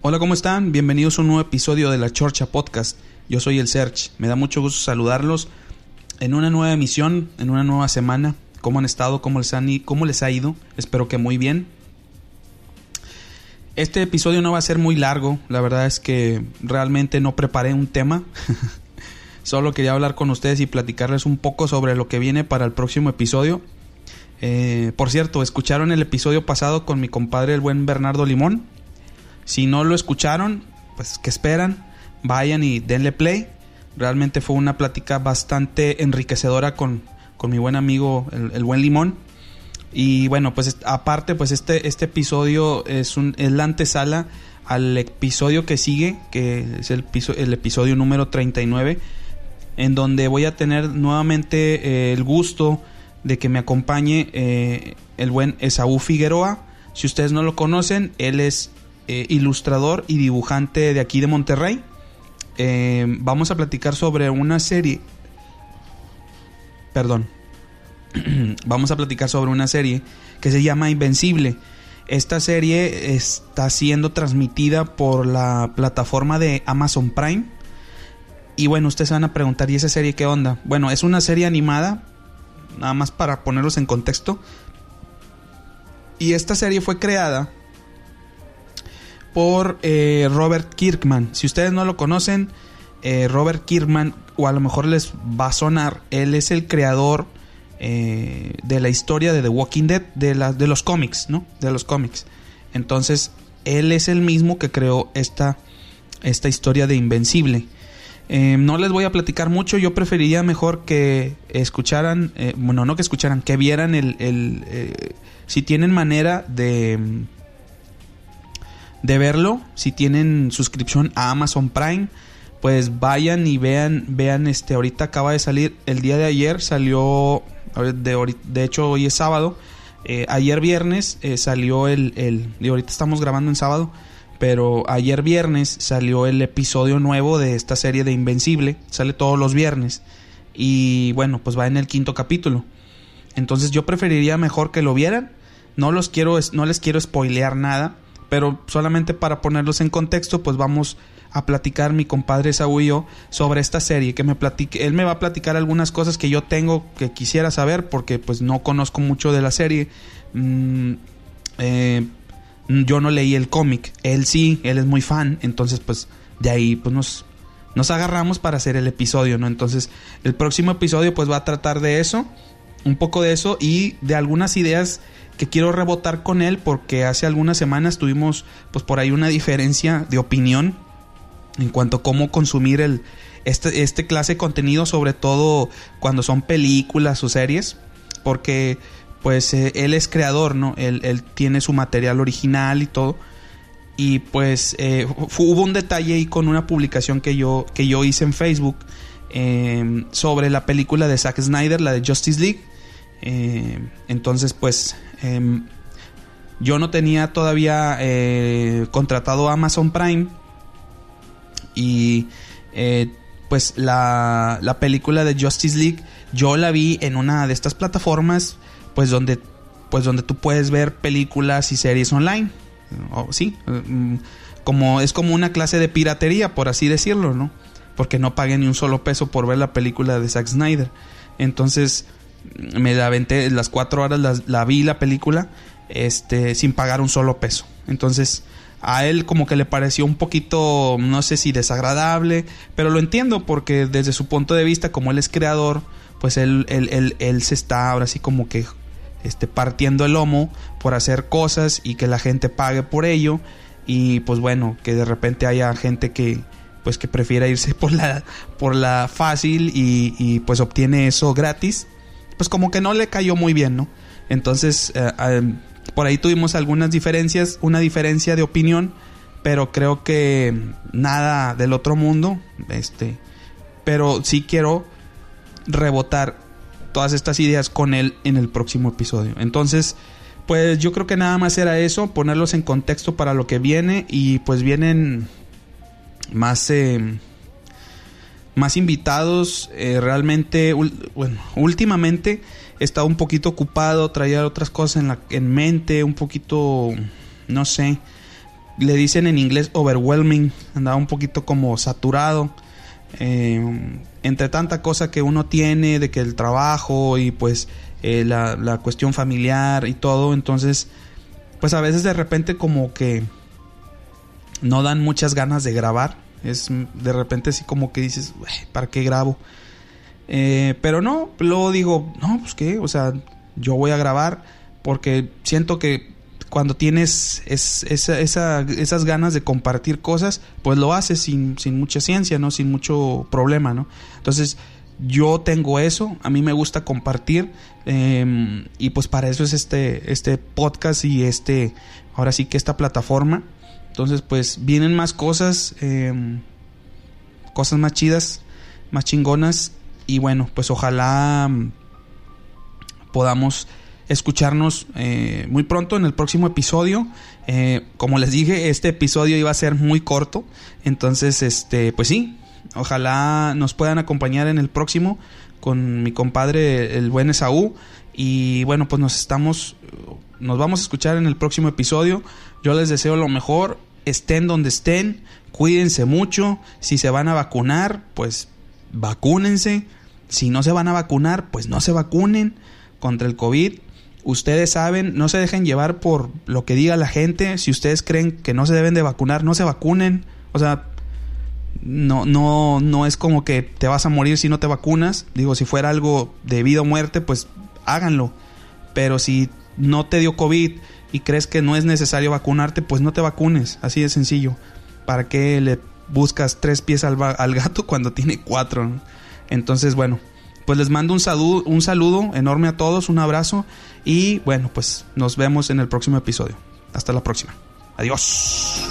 Hola, ¿cómo están? Bienvenidos a un nuevo episodio de la Chorcha Podcast. Yo soy el Serge. Me da mucho gusto saludarlos en una nueva emisión, en una nueva semana. ¿Cómo han estado? ¿Cómo les, han, cómo les ha ido? Espero que muy bien. Este episodio no va a ser muy largo. La verdad es que realmente no preparé un tema. Solo quería hablar con ustedes y platicarles un poco sobre lo que viene para el próximo episodio. Eh, por cierto, escucharon el episodio pasado con mi compadre el buen Bernardo Limón. Si no lo escucharon, pues que esperan, vayan y denle play. Realmente fue una plática bastante enriquecedora con, con mi buen amigo el, buen Limón. Y bueno, pues aparte, pues este, este episodio es, un, es la antesala al episodio que sigue, que es el, el episodio número 39, en donde voy a tener nuevamente eh, el gusto de que me acompañe eh, el buen Esaú Figueroa. Si ustedes no lo conocen, él es eh, ilustrador y dibujante de aquí de Monterrey. Eh, vamos a platicar sobre una serie. Perdón. vamos a platicar sobre una serie que se llama Invencible. Esta serie está siendo transmitida por la plataforma de Amazon Prime. Y bueno, ustedes van a preguntar, ¿y esa serie qué onda? Bueno, es una serie animada, nada más para ponerlos en contexto. Y esta serie fue creada por eh, Robert Kirkman. Si ustedes no lo conocen, eh, Robert Kirkman, o a lo mejor les va a sonar, él es el creador eh, de la historia de The Walking Dead, de, de los cómics, ¿no? De los cómics. Entonces, él es el mismo que creó esta, esta historia de Invencible. no les voy a platicar mucho, yo preferiría mejor que escucharan, bueno, no que escucharan, que vieran el, el si tienen manera de de verlo. Si tienen suscripción a Amazon Prime, pues vayan y vean, vean este, ahorita acaba de salir, el día de ayer salió, de, de hecho hoy es sábado, eh, ayer viernes eh, salió el, el, y ahorita estamos grabando en sábado, pero ayer viernes salió el episodio nuevo de esta serie de Invencible, sale todos los viernes, y bueno, pues va en el quinto capítulo. Entonces yo preferiría mejor que lo vieran, no los quiero, no les quiero spoilear nada, pero solamente para ponerlos en contexto, pues vamos a platicar mi compadre Saúl y yo sobre esta serie, que me platique, él me va a platicar algunas cosas que yo tengo que quisiera saber porque pues no conozco mucho de la serie. Mm, eh, yo no leí el cómic, él sí, él es muy fan, entonces pues de ahí pues nos, nos agarramos para hacer el episodio, ¿no? Entonces el próximo episodio pues va a tratar de eso, un poco de eso y de algunas ideas que quiero rebotar con él porque hace algunas semanas tuvimos pues por ahí una diferencia de opinión en cuanto a cómo consumir el este, este clase de contenido, sobre todo cuando son películas o series, porque pues eh, él es creador, ¿no? Él, tiene su material original y todo. Y pues eh, hubo un detalle ahí con una publicación que yo, que yo hice en Facebook eh, sobre la película de Zack Snyder, la de Justice League. Entonces pues Em, yo no tenía todavía eh, contratado Amazon Prime y eh, pues la, la, película de Justice League yo la vi en una de estas plataformas pues donde pues donde tú puedes ver películas y series online. Sí mm, como es como una clase de piratería por así decirlo no porque no pagué ni un solo peso por ver la película de Zack Snyder. Entonces me aventé las cuatro horas, la, vi la película, este, sin pagar un solo peso. Entonces, a él como que le pareció un poquito, no sé si desagradable, pero lo entiendo porque desde su punto de vista, como él es creador, pues él, él, él, se está ahora sí como que este, partiendo el lomo por hacer cosas y que la gente pague por ello. Y pues bueno, que de repente haya gente que pues que prefiera irse por la, por la fácil y, y pues obtiene eso gratis pues como que no le cayó muy bien, ¿no? Entonces, eh, por ahí tuvimos algunas diferencias, una diferencia de opinión, pero creo que nada del otro mundo, este, pero sí quiero rebotar todas estas ideas con él en el próximo episodio. Entonces, pues yo creo que nada más era eso, ponerlos en contexto para lo que viene y pues vienen más eh, más invitados. Eh, realmente, bueno, últimamente he estado un poquito ocupado, traía otras cosas en, la, en mente, un poquito, no sé, le dicen en inglés overwhelming, andaba un poquito como saturado. Eh, entre tanta cosa que uno tiene, de que el trabajo y pues eh, la, la cuestión familiar y todo, entonces, pues a veces de repente como que no dan muchas ganas de grabar es de repente así como que dices, ¿para qué grabo? Eh, pero no, luego digo, no, pues qué, o sea, yo voy a grabar porque siento que cuando tienes esas ganas de compartir cosas, pues lo haces sin, mucha ciencia, ¿no? Sin mucho problema, ¿no? Entonces, yo tengo eso, a mí me gusta compartir em, y pues para eso es este, este podcast y este, ahora sí que esta plataforma entonces, pues vienen más cosas, em, cosas más chidas, más chingonas. Y bueno, pues ojalá mm, podamos escucharnos eh, muy pronto en el próximo episodio. Eh, como les dije, este episodio iba a ser muy corto. Entonces, este, pues sí, ojalá nos puedan acompañar en el próximo con mi compadre, el buen Esaú. Y bueno, pues nos estamos, nos vamos a escuchar en el próximo episodio. Yo les deseo lo mejor estén donde estén, cuídense mucho, si se van a vacunar, pues vacúnense, si no se van a vacunar, pues no se vacunen contra el COVID. Ustedes saben, no se dejen llevar por lo que diga la gente. Si ustedes creen que no se deben de vacunar, no se vacunen. O sea, no, no, no es como que te vas a morir si no te vacunas. Digo, si fuera algo de vida o muerte, pues háganlo. Pero si no te dio COVID y crees que no es necesario vacunarte, pues no te vacunes, así de sencillo. ¿Para qué le buscas tres pies al, gato cuando tiene cuatro? Entonces, bueno, pues les mando un saludo, un saludo enorme a todos, un abrazo y bueno, pues nos vemos en el próximo episodio. Hasta la próxima. Adiós.